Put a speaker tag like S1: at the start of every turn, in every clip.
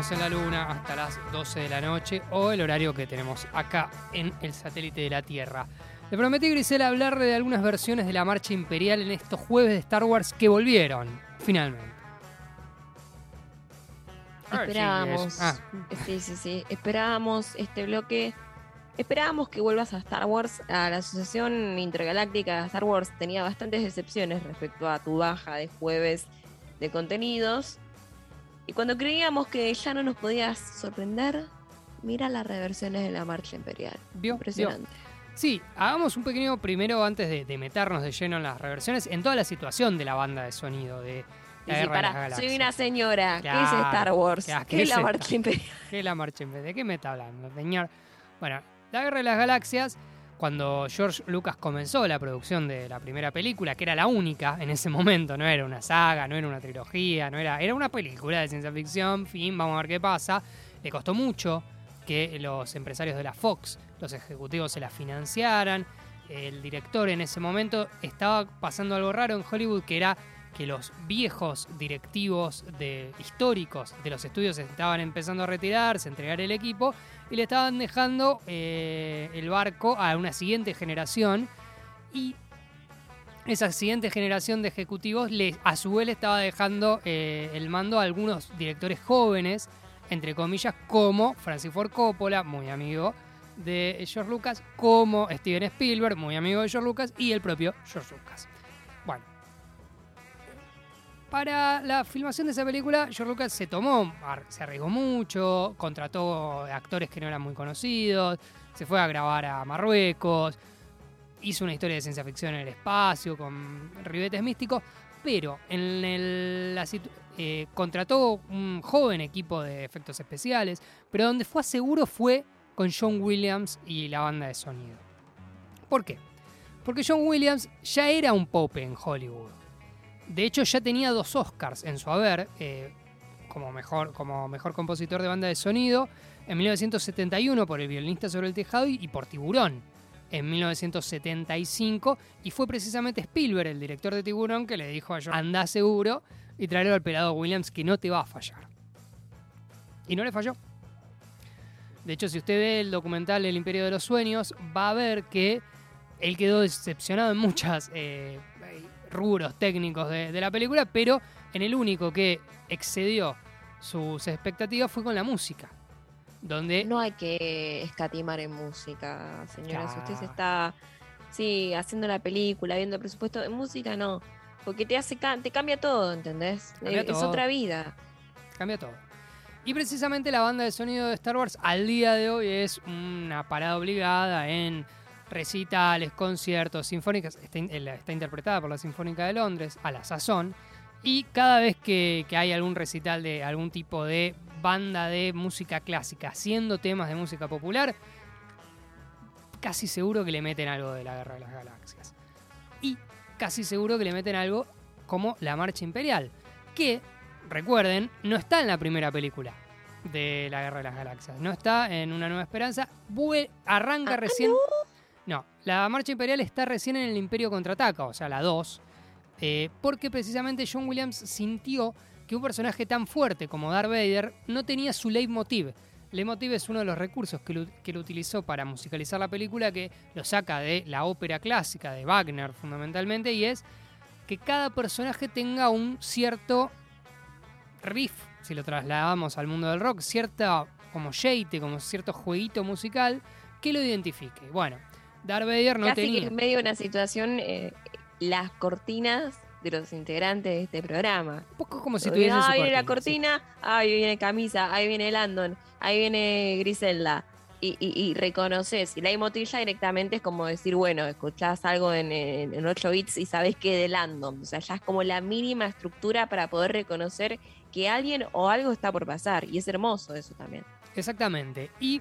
S1: en Estamos en la Luna hasta las 12 de la noche o el horario que tenemos acá en el satélite de la Tierra. Le prometí a Grisel hablar de algunas versiones de la marcha imperial en estos jueves de Star Wars que volvieron, finalmente.
S2: Esperábamos.
S1: Ah,
S2: Sí, sí, sí. Esperábamos este bloque. Esperábamos que vuelvas a Star Wars. A la Asociación Intergaláctica de Star Wars tenía bastantes decepciones respecto a tu baja de jueves de contenidos. Y cuando creíamos que ya no nos podías sorprender, mira las reversiones de la Marcha Imperial.
S1: ¿vio?
S2: Impresionante.
S1: Sí, hagamos un pequeño primero antes de, de meternos de lleno en las reversiones, en toda la situación de la banda de sonido de la
S2: sí,
S1: Guerra de las
S2: soy una señora. ¿Qué es Star Wars?
S1: claro,
S2: ¿Qué,
S1: ¿qué
S2: es la Marcha Imperial?
S1: ¿Qué es la marcha vez? ¿De qué me está hablando, señor? Bueno, la Guerra de las Galaxias, cuando George Lucas comenzó la producción de la primera película, que era la única en ese momento, no era una saga, no era una trilogía, no era, era una película de ciencia ficción, fin, vamos a ver qué pasa. Le costó mucho que los empresarios de la Fox, los ejecutivos se la financiaran. El director en ese momento estaba pasando algo raro en Hollywood, que era que los viejos directivos de, históricos de los estudios estaban empezando a retirarse, a entregar el equipo y le estaban dejando eh, el barco a una siguiente generación y esa siguiente generación de ejecutivos le, a su vez le estaba dejando eh, el mando a algunos directores jóvenes, entre comillas, como Francis Ford Coppola, muy amigo de George Lucas, como Steven Spielberg, muy amigo de George Lucas, y el propio George Lucas. Para la filmación de esa película, George Lucas se tomó, se arriesgó mucho, contrató actores que no eran muy conocidos, se fue a grabar a Marruecos, hizo una historia de ciencia ficción en el espacio con ribetes místicos, pero en la eh, contrató un joven equipo de efectos especiales, pero donde fue seguro fue con John Williams y la banda de sonido. ¿Por qué? Porque John Williams ya era un pope en Hollywood. De hecho, ya tenía dos Oscars en su haber, eh, como, mejor, como mejor compositor de banda de sonido, en 1971 por El violinista sobre el tejado y, por Tiburón en 1975. Y fue precisamente Spielberg, el director de Tiburón, que le dijo a John, anda seguro y tráelo al pelado Williams que no te va a fallar. Y no le falló. De hecho, si usted ve el documental El Imperio de los Sueños, va a ver que él quedó decepcionado en muchos rubros técnicos de, de la película, pero en el único que excedió sus expectativas fue con la música. Donde
S2: No hay que escatimar en música, señora. Si usted se está sí, haciendo la película, viendo el presupuesto, en música no. Porque te hace te cambia todo, ¿entendés?
S1: Cambia
S2: Eh, Es
S1: todo.
S2: otra vida.
S1: cambia todo. Y precisamente la banda de sonido de Star Wars al día de hoy es una parada obligada en recitales, conciertos, sinfónicas. Está, eh, está interpretada por la Sinfónica de Londres a la sazón. Y cada vez que, que hay algún recital de algún tipo de banda de música clásica haciendo temas de música popular, casi seguro que le meten algo de la Guerra de las Galaxias. Y casi seguro que le meten algo como la Marcha Imperial, que, recuerden, no está en la primera película de la Guerra de las Galaxias. No está en Una Nueva Esperanza. Arranca
S2: Ah,
S1: recién... No, la Marcha Imperial está recién en el Imperio Contraataca, o sea, la 2. eh, porque precisamente John Williams sintió que un personaje tan fuerte como Darth Vader no tenía su leitmotiv. Leitmotiv es uno de los recursos que, lo- utilizó para musicalizar la película, que lo saca de la ópera clásica de Wagner fundamentalmente, y es que cada personaje tenga un cierto riff, si lo trasladamos al mundo del rock, cierta como jeite, como cierto jueguito musical que lo identifique. Bueno, Darth Vader no
S2: Casi
S1: tenía.
S2: que en medio de una situación, eh, las cortinas de los integrantes de este programa.
S1: Un poco como si tuviese
S2: ah,
S1: su
S2: viene la
S1: cortina, sí.
S2: ah, ahí viene Camisa, ahí viene Landon, ahí viene Griselda. Y, y, y reconoces. Y la emotilla directamente es como decir, bueno, escuchás algo en, en, en 8 bits y sabés que de Landon. O sea, ya es como la mínima estructura para poder reconocer que alguien o algo está por pasar. Y es hermoso eso también.
S1: Exactamente. Y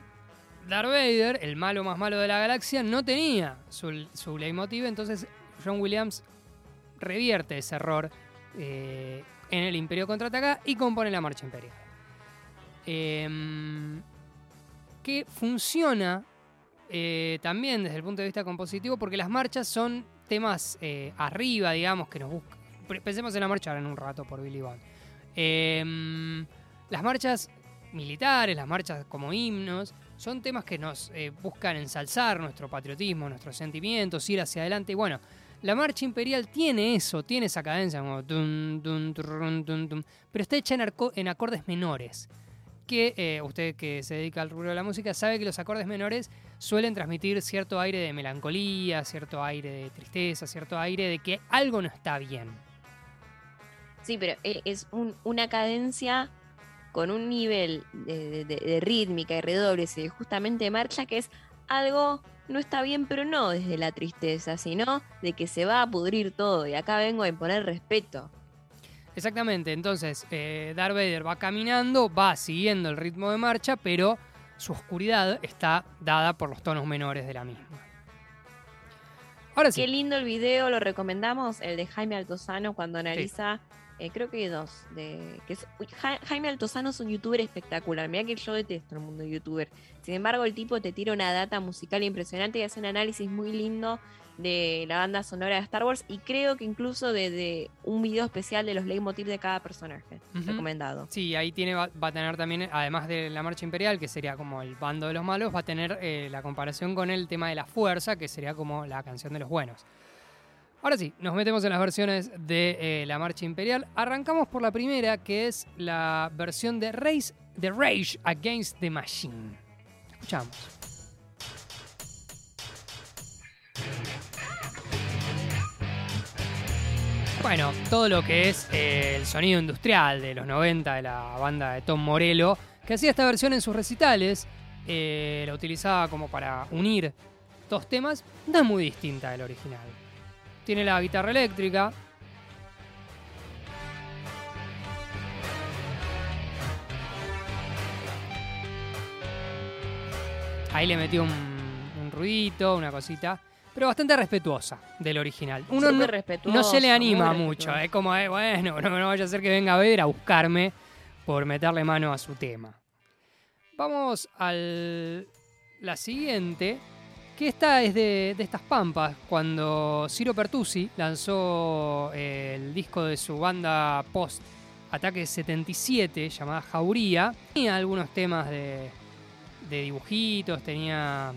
S1: Darth Vader, el malo más malo de la galaxia, no tenía su, su leitmotiv, entonces John Williams revierte ese error eh, en el Imperio Contraataca y compone la Marcha Imperial. Em, que funciona eh, también desde el punto de vista compositivo porque las marchas son temas eh, arriba, digamos, que nos buscan. Pensemos en la marcha ahora en un rato por Billy Bond. Em, Las marchas militares, las marchas como himnos, son temas que nos eh, buscan ensalzar nuestro patriotismo, nuestros sentimientos, ir hacia adelante. Y bueno, la marcha imperial tiene eso, tiene esa cadencia como dun, dun, dun, pero está hecha en, arco- en acordes menores. Que eh, usted que se dedica al rubro de la música sabe que los acordes menores suelen transmitir cierto aire de melancolía, cierto aire de tristeza, cierto aire de que algo no está bien.
S2: Sí, pero e- es un- una cadencia con un nivel de, de- de- de rítmica y redobles y de justamente marcha que es algo no está bien, pero no desde la tristeza, sino de que se va a pudrir todo. Y acá vengo a imponer respeto.
S1: Exactamente, entonces eh, Darth Vader va caminando, va siguiendo el ritmo de marcha, pero su oscuridad está dada por los tonos menores de la misma. Ahora sí,
S2: Qué lindo el video, lo recomendamos, el de Jaime Altozano cuando analiza, eh, creo que dos, de, que es- uy, Ja- Jaime Altozano es un youtuber espectacular, mira que yo detesto el mundo youtuber, sin embargo el tipo te tira una data musical impresionante y hace un análisis muy lindo de la banda sonora de Star Wars y creo que incluso de, de un video especial de los leitmotiv de cada personaje, recomendado.
S1: sí, ahí tiene, va, va a tener también, además de la marcha imperial, que sería como el bando de los malos, va a tener eh, la comparación con el tema de la fuerza, que sería como la canción de los buenos. Ahora sí, nos metemos en las versiones de eh, la marcha imperial. Arrancamos por la primera, que es la versión de Race, de Rage Against the Machine. Escuchamos. Bueno, todo lo que es eh, el sonido industrial de los 90 de la banda de Tom Morello, que hacía esta versión en sus recitales, eh, la utilizaba como para unir dos temas, no es muy distinta del original. Tiene la guitarra eléctrica. Ahí le metió un, un ruidito, una cosita, pero bastante respetuosa del original. Uno no, no se le anima mucho, es como, eh, bueno, no, no vaya a ser que venga a ver a buscarme por meterle mano a su tema. Vamos a la siguiente, que esta es de, estas pampas, cuando Ciro Pertusi lanzó eh, el disco de su banda post Ataque 77 llamada Jauría. Tenía algunos temas de, de dibujitos, tenía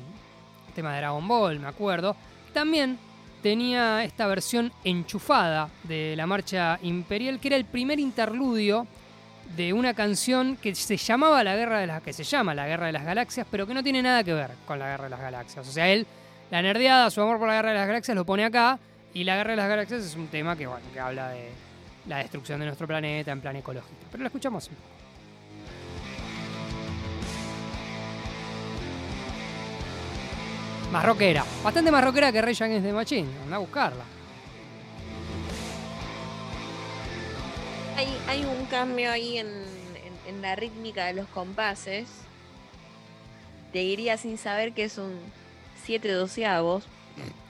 S1: temas de Dragon Ball, me acuerdo. También tenía esta versión enchufada de la marcha imperial, que era el primer interludio de una canción que se llamaba La Guerra de las que se llama La Guerra de las Galaxias, pero que no tiene nada que ver con la Guerra de las Galaxias. O sea, él, la nerdeada, su amor por la Guerra de las Galaxias lo pone acá, y la Guerra de las Galaxias es un tema que, bueno, que habla de la destrucción de nuestro planeta en plan ecológico. Pero lo escuchamos. Más rockera. Bastante más rockera que Rage Against the Machine. Anda a buscarla.
S2: Hay, hay un cambio ahí en, en- en la rítmica de los compases. Te diría sin saber que es un 7 doceavos.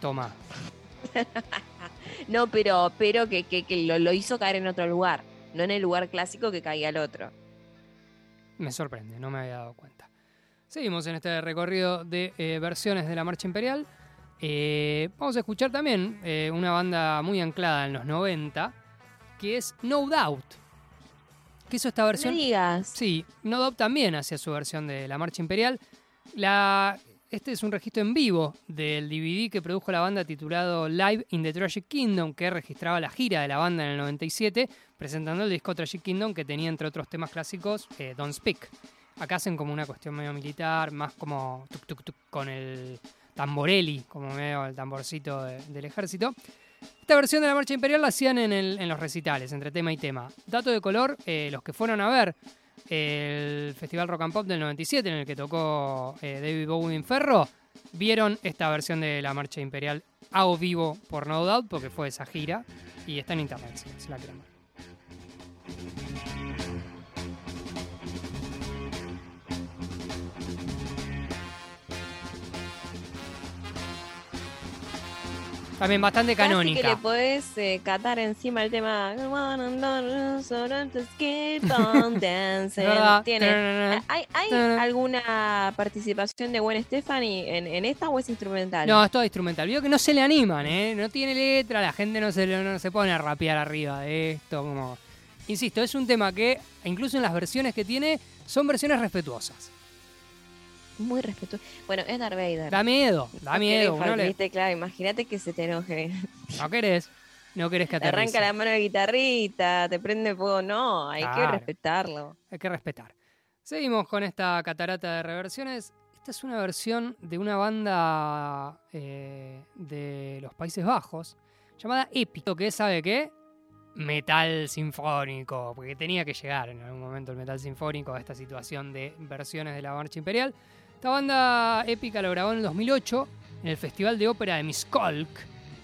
S1: Toma.
S2: No, pero, pero que, que- que lo, lo hizo caer en otro lugar. No en el lugar clásico que caía el otro.
S1: Me sorprende, no me había dado cuenta. Seguimos en este recorrido de eh, versiones de la Marcha Imperial. Eh, vamos a escuchar también eh, una banda muy anclada en los 90, que es No Doubt. Que hizo esta
S2: No
S1: versión.
S2: digas.
S1: Sí, No Doubt también hacía su versión de la Marcha Imperial. La, este es un registro en vivo del DVD que produjo la banda titulado Live in the Tragic Kingdom, que registraba la gira de la banda en el 97, presentando el disco Tragic Kingdom que tenía entre otros temas clásicos eh, Don't Speak. Acá hacen como una cuestión medio militar, más como tuk tuk tuk con el tamborelli, como medio el tamborcito de- del ejército. Versión de la Marcha Imperial la hacían en, los recitales, entre tema y tema. Dato de color, eh, los que fueron a ver el Festival Rock and Pop del 97, en el que tocó eh, David Bowie en Ferro, vieron esta versión de la Marcha Imperial a o vivo por No Doubt, porque fue esa gira, y está en internet, si la quieren. También bastante
S2: Casi que
S1: canónica.
S2: le podés eh, catar encima el tema. Tiene- ¿Hay, hay alguna participación de Gwen Stefani en, en esta o es instrumental?
S1: No, es todo instrumental. Veo que no se le animan, ¿eh? No tiene letra, la gente no se, no se pone a rapear arriba de esto, como insisto, es un tema que, incluso en las versiones que tiene, son versiones respetuosas.
S2: Muy respetuoso. Bueno, es Darth Vader.
S1: Da miedo, da
S2: No
S1: miedo.
S2: Claro, imagínate que se te enoje.
S1: No querés, no querés que
S2: Te arranca la mano de guitarrita, te prende fuego. No, hay que respetarlo.
S1: Hay que respetar. Seguimos con esta catarata de reversiones. Esta es una versión de una banda eh, de los Países Bajos llamada Épico, que ¿sabe qué? Metal sinfónico, porque tenía que llegar en algún momento el metal sinfónico a esta situación de versiones de la marcha imperial. Esta banda épica lo grabó en el 2008 en el Festival de Ópera de Miskolc,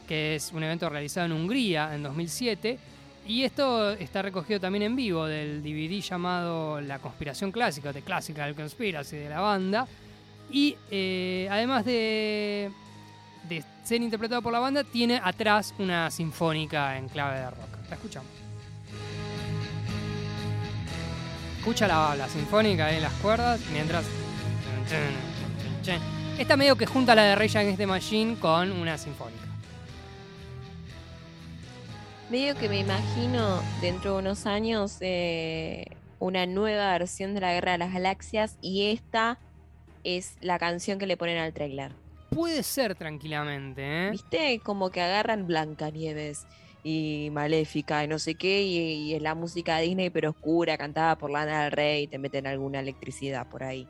S1: que es un evento realizado en Hungría en 2007. Y esto está recogido también en vivo del DVD llamado La Conspiración Clásica, The Classical Conspiracy de la banda. Y eh, además de, de ser interpretado por la banda, tiene atrás una sinfónica en clave de rock. La escuchamos. Escucha la, la sinfónica ahí en las cuerdas mientras. Esta medio que junta la de Rage Against the Machine con una sinfónica.
S2: Medio que me imagino dentro de unos años eh, una nueva versión de la Guerra de las Galaxias y esta es la canción que le ponen al trailer.
S1: Puede ser tranquilamente, ¿eh?
S2: ¿Viste? Como que agarran Blancanieves y Maléfica y no sé qué, y, es la música de Disney pero oscura, cantada por Lana del Rey, y te meten alguna electricidad por ahí.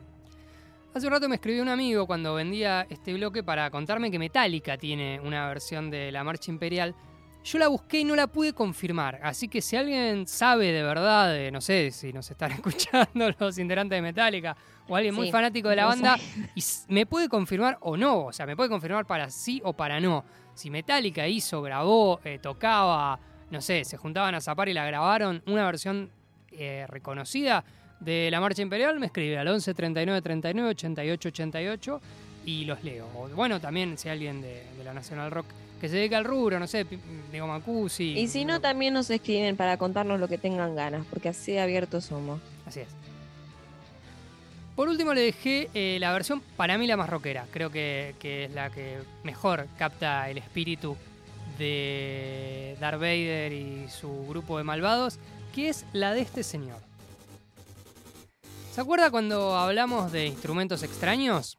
S1: Hace un rato me escribió un amigo cuando vendía este bloque para contarme que Metallica tiene una versión de la Marcha Imperial. Yo la busqué y no la pude confirmar, así que si alguien sabe de verdad, de, no sé si nos están escuchando los integrantes de Metallica o alguien muy fanático de la banda, y me puede confirmar o no, o sea, me puede confirmar para sí o para no. Si Metallica hizo, grabó, eh, tocaba, no sé, se juntaban a zapar y la grabaron, una versión eh, reconocida de la Marcha Imperial, me escribe al 11 39 39 88 88 y los leo. O, bueno, también si alguien de, de la National Rock que se dedica al rubro, no sé, Diego Macusi.
S2: Y si no, también nos escriben para contarnos lo que tengan ganas, porque así abiertos somos.
S1: Así es. Por último le dejé eh, la versión para mí la más rockera. Creo que, que es la que mejor capta el espíritu de Darth Vader y su grupo de malvados, que es la de este señor. ¿Se acuerda cuando hablamos de instrumentos extraños?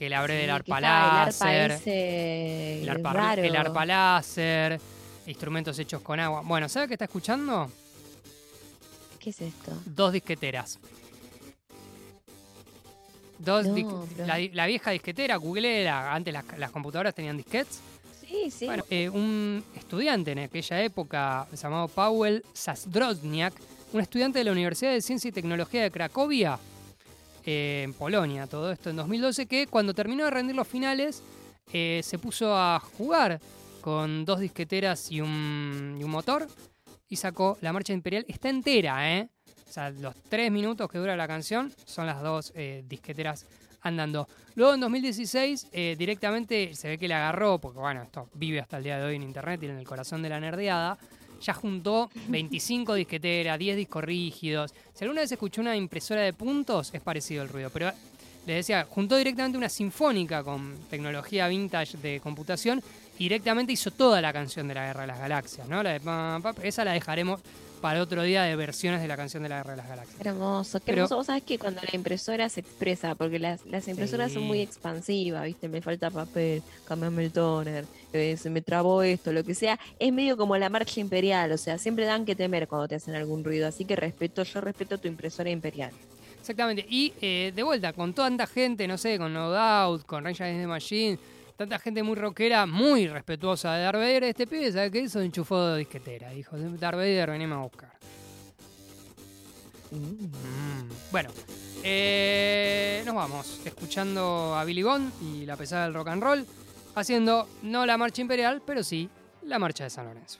S1: Que le del
S2: Sí, que
S1: arpa láser, el arpa,
S2: raro.
S1: el arpa láser, instrumentos hechos con agua. Bueno, ¿sabe qué está escuchando?
S2: ¿Qué es esto?
S1: Dos disqueteras. Dos
S2: No,
S1: la, la vieja disquetera, googleera, antes las, las computadoras tenían disquetes.
S2: Sí, sí.
S1: Bueno, eh, un estudiante en aquella época llamado Paweł Zazdrozniak, un estudiante de la Universidad de Ciencia y Tecnología de Cracovia, eh, en Polonia, todo esto en 2012, que cuando terminó de rendir los finales eh, se puso a jugar con dos disqueteras y un, motor y sacó la marcha imperial. Está entera, ¿eh? O sea, los tres minutos que dura la canción son las dos disqueteras andando. Luego en 2016 eh, directamente se ve que le agarró, porque bueno, esto vive hasta el día de hoy en internet y en el corazón de la nerdeada. Ya juntó 25 disqueteras, 10 discos rígidos. Si alguna vez escuchó una impresora de puntos, es parecido el ruido. Pero les decía, juntó directamente una sinfónica con tecnología vintage de computación directamente hizo toda la canción de la Guerra de las Galaxias, ¿no? La de pam, pam, esa la dejaremos para otro día de versiones de la canción de la Guerra de las Galaxias.
S2: Hermoso, qué
S1: Pero-
S2: hermoso. Vos sabés que cuando la impresora se expresa, porque las, las impresoras son muy expansivas, ¿viste? Me falta papel, cambiame el toner, eh, se me trabó esto, lo que sea. Es medio como la marcha imperial, o sea, siempre dan que temer cuando te hacen algún ruido. Así que respeto, yo respeto tu impresora imperial.
S1: Exactamente. Y eh, de vuelta, con tanta gente, no sé, con No Doubt, con Rage Against the Machine, tanta gente muy rockera, muy respetuosa de Darth Vader, este pibe, ¿sabe qué hizo? Enchufó de disquetera. Dijo, Darth Vader, venime a buscar. Mm, Bueno, eh, nos vamos escuchando a Billy Bond y la pesada del rock and roll, haciendo no la marcha imperial, pero sí la marcha de San Lorenzo.